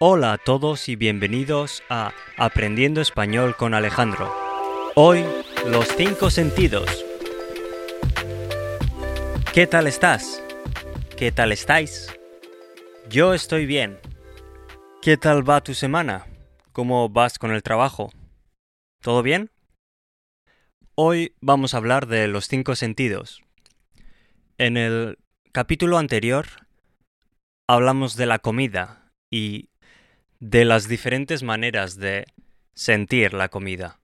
Hola a todos y bienvenidos a Aprendiendo Español con Alejandro. Hoy, los cinco sentidos. ¿Qué tal estás? ¿Qué tal estáis? Yo estoy bien. ¿Qué tal va tu semana? ¿Cómo vas con el trabajo? ¿Todo bien? Hoy vamos a hablar de los cinco sentidos. En el capítulo anterior hablamos de la comida y de las diferentes maneras de sentir la comida.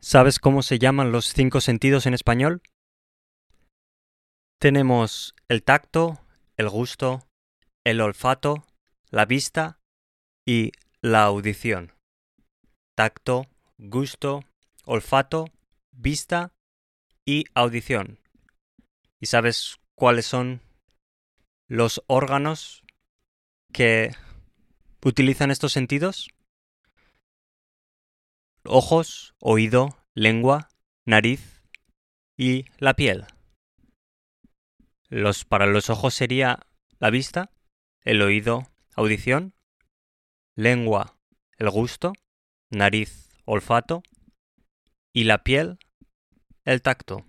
¿Sabes cómo se llaman los cinco sentidos en español? Tenemos el tacto, el gusto, el olfato, la vista y la audición. Tacto, gusto, olfato, vista y audición. ¿Y sabes cuáles son los órganos que utilizan estos sentidos? Ojos, oído, lengua, nariz y la piel. Los, para los ojos sería la vista, el oído, audición, lengua, el gusto, nariz, olfato y la piel, el tacto.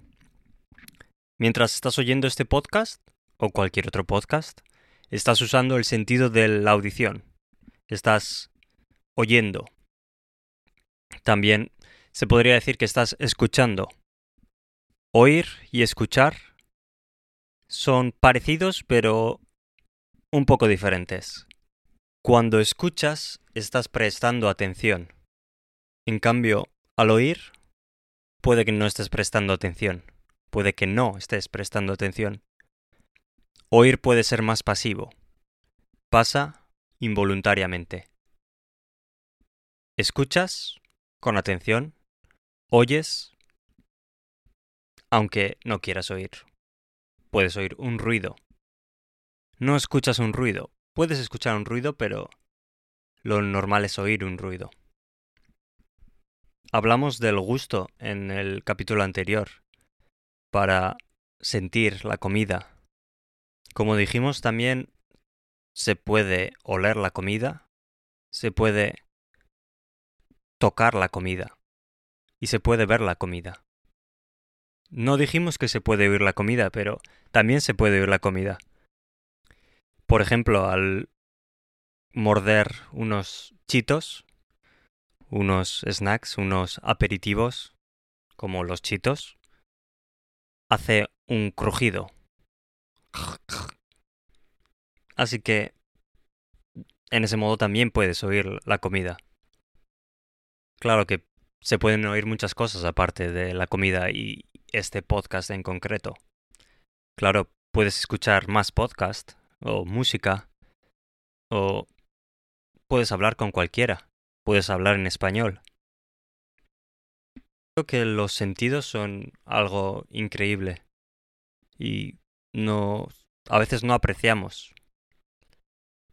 Mientras estás oyendo este podcast, o cualquier otro podcast, estás usando el sentido de la audición. Estás oyendo. También se podría decir que estás escuchando. Oír y escuchar son parecidos pero un poco diferentes. Cuando escuchas estás prestando atención. En cambio, al oír, puede que no estés prestando atención. Puede que no estés prestando atención. Oír puede ser más pasivo. Pasa involuntariamente. Escuchas con atención, oyes, aunque no quieras oír. Puedes oír un ruido. No escuchas un ruido. Puedes escuchar un ruido, pero lo normal es oír un ruido. Hablamos del gusto en el capítulo anterior para sentir la comida. Como dijimos, también se puede oler la comida, se puede tocar la comida y se puede ver la comida. No dijimos que se puede oír la comida, pero también se puede oír la comida. Por ejemplo, al morder unos chitos, unos snacks, unos aperitivos, como los chitos, hace un crujido. Así que en ese modo también puedes oír la comida. Claro que se pueden oír muchas cosas aparte de la comida y este podcast en concreto. Claro, puedes escuchar más podcast o música o puedes hablar con cualquiera, puedes hablar en español. Creo que los sentidos son algo increíble y no a veces no apreciamos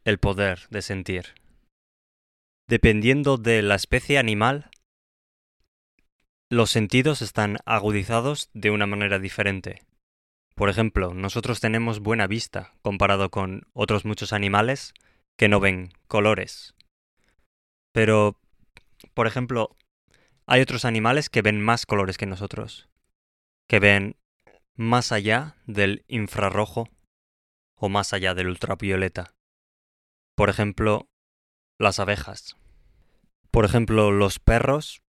el poder de sentir. Dependiendo de la especie animal, los sentidos están agudizados de una manera diferente. Por ejemplo, nosotros tenemos buena vista comparado con otros muchos animales que no ven colores. Pero, por ejemplo, hay otros animales que ven más colores que nosotros, que ven más allá del infrarrojo o más allá del ultravioleta. Por ejemplo, las abejas. Por ejemplo, los perros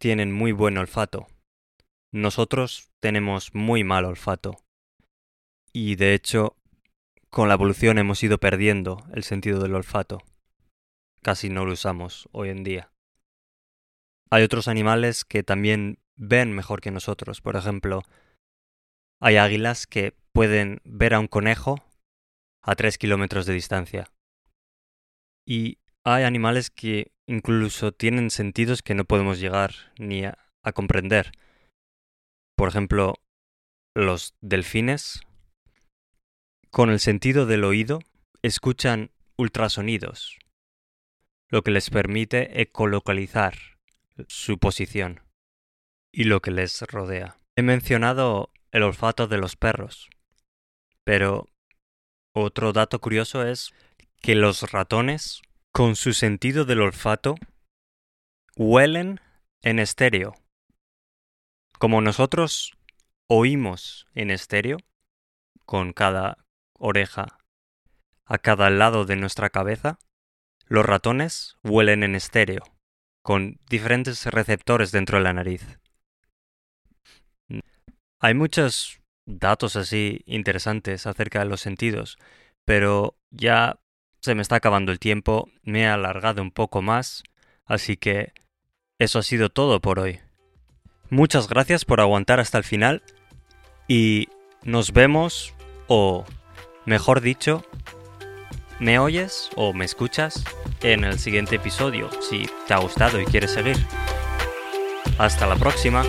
tienen muy buen olfato. Nosotros tenemos muy mal olfato. Y de hecho, con la evolución hemos ido perdiendo el sentido del olfato. Casi no lo usamos hoy en día. Hay otros animales que también ven mejor que nosotros. Por ejemplo, hay águilas que pueden ver a un conejo a tres kilómetros de distancia. Y hay animales que incluso tienen sentidos que no podemos llegar ni a, comprender. Por ejemplo, los delfines, con el sentido del oído, escuchan ultrasonidos, lo que les permite ecolocalizar su posición y lo que les rodea. He mencionado el olfato de los perros, pero otro dato curioso es que los ratones con su sentido del olfato, huelen en estéreo. Como nosotros oímos en estéreo, con cada oreja a cada lado de nuestra cabeza, los ratones huelen en estéreo, con diferentes receptores dentro de la nariz. Hay muchos datos así interesantes acerca de los sentidos, pero ya se me está acabando el tiempo, me he alargado un poco más, así que eso ha sido todo por hoy. Muchas gracias por aguantar hasta el final y nos vemos, o mejor dicho, me oyes o me escuchas en el siguiente episodio si te ha gustado y quieres seguir. Hasta la próxima.